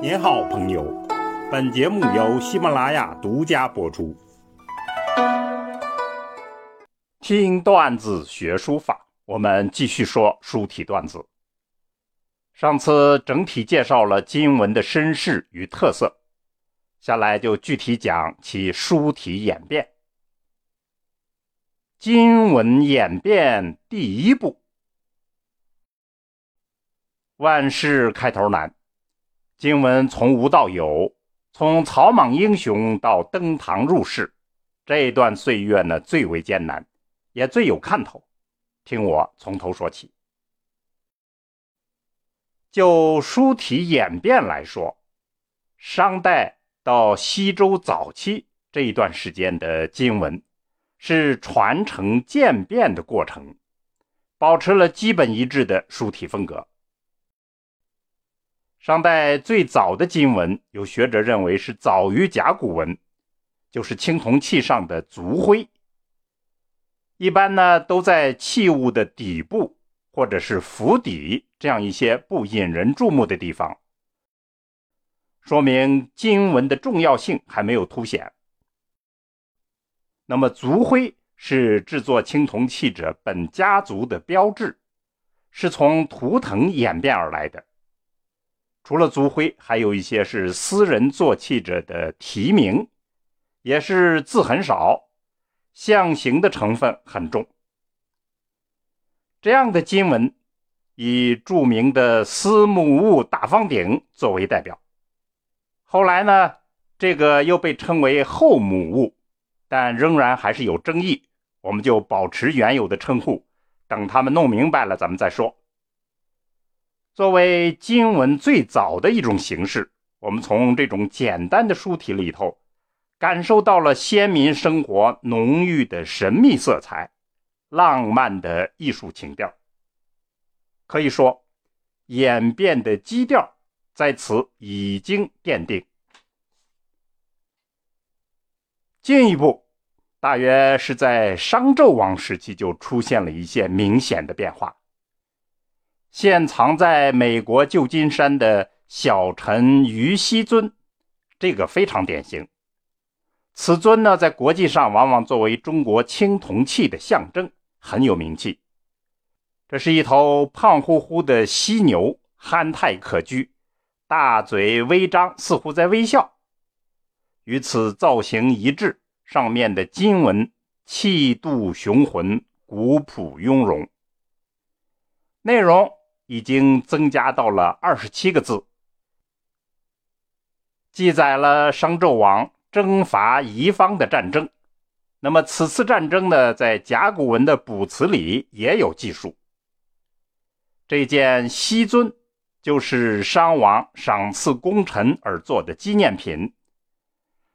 您好，朋友。本节目由喜马拉雅独家播出。听段子学书法，我们继续说书体段子。上次整体介绍了金文的身世与特色，下来就具体讲其书体演变。金文演变第一步，万事开头难。经文从无到有，从草莽英雄到登堂入室，这段岁月呢最为艰难，也最有看头。听我从头说起。就书体演变来说，商代到西周早期这一段时间的经文，是传承渐变的过程，保持了基本一致的书体风格。商代最早的金文，有学者认为是早于甲骨文，就是青铜器上的族徽。一般呢都在器物的底部或者是腹底这样一些不引人注目的地方，说明金文的重要性还没有凸显。那么族徽是制作青铜器者本家族的标志，是从图腾演变而来的。除了族徽，还有一些是私人做器者的题名，也是字很少，象形的成分很重。这样的金文，以著名的司母戊大方鼎作为代表。后来呢，这个又被称为后母戊，但仍然还是有争议。我们就保持原有的称呼，等他们弄明白了，咱们再说。作为金文最早的一种形式，我们从这种简单的书体里头，感受到了先民生活浓郁的神秘色彩、浪漫的艺术情调。可以说，演变的基调在此已经奠定。进一步，大约是在商纣王时期就出现了一些明显的变化。现藏在美国旧金山的小臣于西尊，这个非常典型。此尊呢，在国际上往往作为中国青铜器的象征，很有名气。这是一头胖乎乎的犀牛，憨态可掬，大嘴微张，似乎在微笑。与此造型一致，上面的金文气度雄浑，古朴雍容，内容。已经增加到了二十七个字，记载了商纣王征伐夷方的战争。那么此次战争呢，在甲骨文的卜辞里也有记述。这件西尊就是商王赏赐功臣而做的纪念品，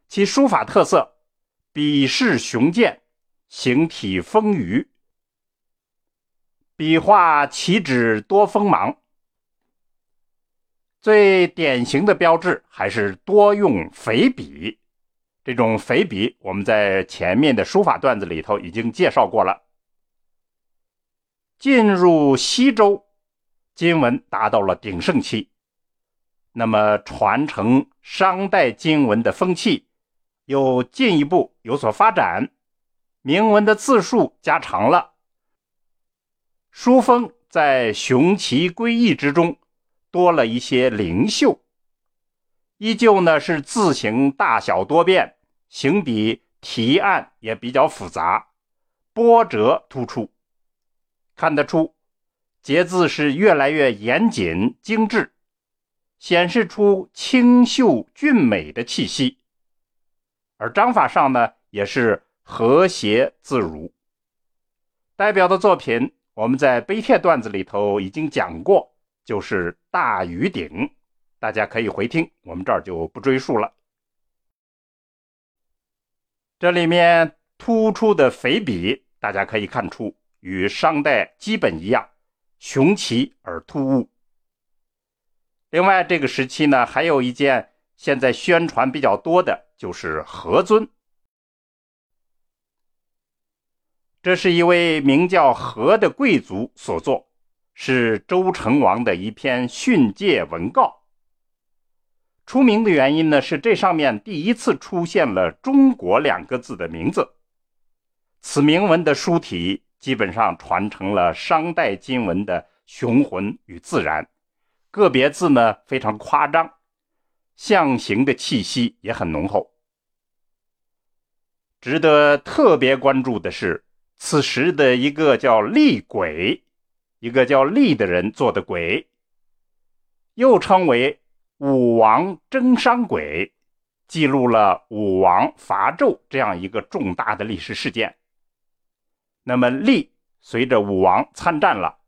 其书法特色，笔势雄健，形体丰腴。笔画起止多锋芒，最典型的标志还是多用肥笔。这种肥笔，我们在前面的书法段子里头已经介绍过了。进入西周，金文达到了鼎盛期，那么传承商代金文的风气又进一步有所发展，铭文的字数加长了。书风在雄奇归异之中，多了一些灵秀。依旧呢是字形大小多变，行笔提案也比较复杂，波折突出，看得出节字是越来越严谨精致，显示出清秀俊美的气息。而章法上呢也是和谐自如。代表的作品。我们在碑帖段子里头已经讲过，就是大禹鼎，大家可以回听，我们这儿就不赘述了。这里面突出的肥笔，大家可以看出与商代基本一样，雄奇而突兀。另外，这个时期呢，还有一件现在宣传比较多的，就是何尊。这是一位名叫何的贵族所作，是周成王的一篇训诫文告。出名的原因呢，是这上面第一次出现了“中国”两个字的名字。此铭文的书体基本上传承了商代金文的雄浑与自然，个别字呢非常夸张，象形的气息也很浓厚。值得特别关注的是，此时的一个叫厉鬼，一个叫厉的人做的鬼，又称为。武王征商鬼记录了武王伐纣这样一个重大的历史事件。那么，厉随着武王参战了，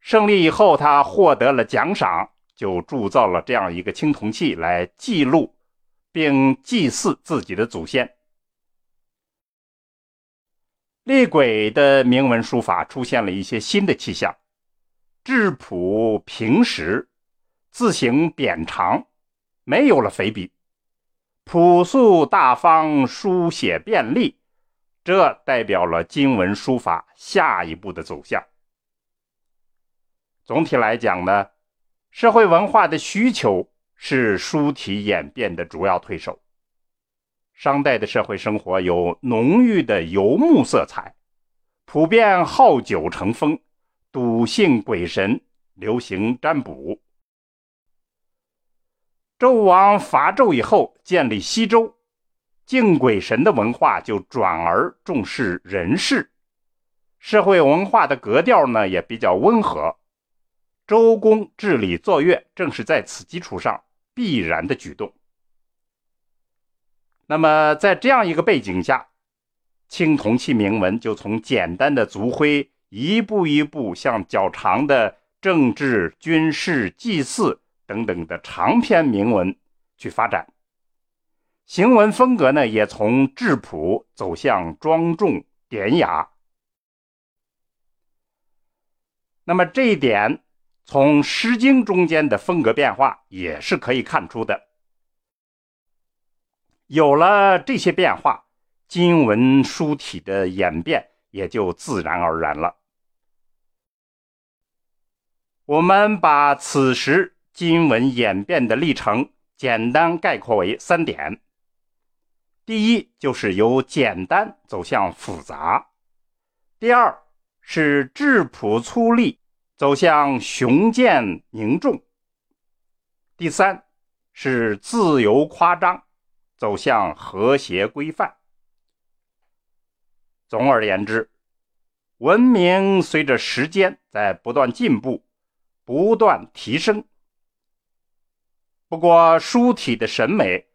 胜利以后，他获得了奖赏，就铸造了这样一个青铜器来记录并祭祀自己的祖先。厉鬼的铭文书法出现了一些新的气象，质朴平实。字形扁长，没有了肥笔，朴素大方，书写便利，这代表了金文书法下一步的走向。总体来讲呢，社会文化的需求是书体演变的主要推手。商代的社会生活有浓郁的游牧色彩，普遍好酒成风，笃信鬼神，流行占卜。周武王伐纣以后，建立西周，敬鬼神的文化就转而重视人事，社会文化的格调呢也比较温和。周公治理作乐，正是在此基础上必然的举动。那么，在这样一个背景下，青铜器铭文就从简单的族徽，一步一步向较长的政治、军事、祭祀。等等的长篇铭文去发展，行文风格呢也从质朴走向庄重典雅。那么这一点从《诗经》中间的风格变化也是可以看出的。有了这些变化，金文书体的演变也就自然而然了。我们把此时。金文演变的历程，简单概括为三点：第一，就是由简单走向复杂；第二，是质朴粗粝走向雄健凝重；第三，是自由夸张走向和谐规范。总而言之，文明随着时间在不断进步、不断提升。不过，书体的审美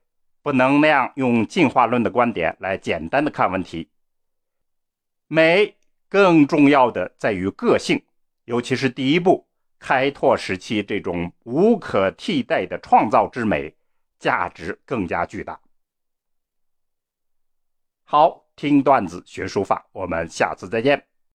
不能那样用进化论的观点来简单的看问题。美更重要的在于个性，尤其是第一步开拓时期这种无可替代的创造之美，价值更加巨大。好，听段子学书法，我们下次再见。